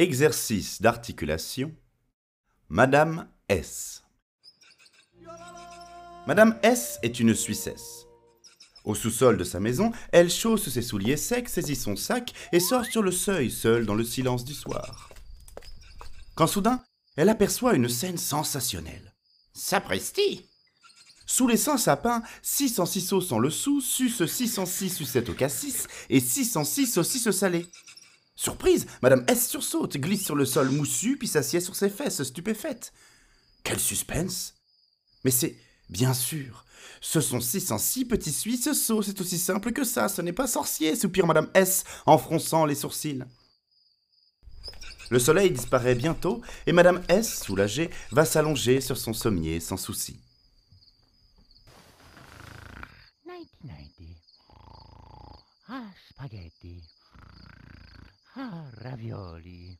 Exercice d'articulation. Madame S. Madame S est une Suissesse. Au sous-sol de sa maison, elle chausse ses souliers secs, saisit son sac et sort sur le seuil, seule dans le silence du soir. Quand soudain, elle aperçoit une scène sensationnelle. Sapristi Sous les 100 sapins, 606 sauces sans le sou, suce 606 sucettes au cassis et 606 saucisses salées. Surprise, Madame S sursaute, glisse sur le sol moussu, puis s'assied sur ses fesses, stupéfaite. Quel suspense Mais c'est, bien sûr, ce sont 606 petits Suisses sauts, c'est aussi simple que ça, ce n'est pas sorcier, soupire Madame S en fronçant les sourcils. Le soleil disparaît bientôt, et Madame S, soulagée, va s'allonger sur son sommier sans souci. Ah. Ah, ravioli.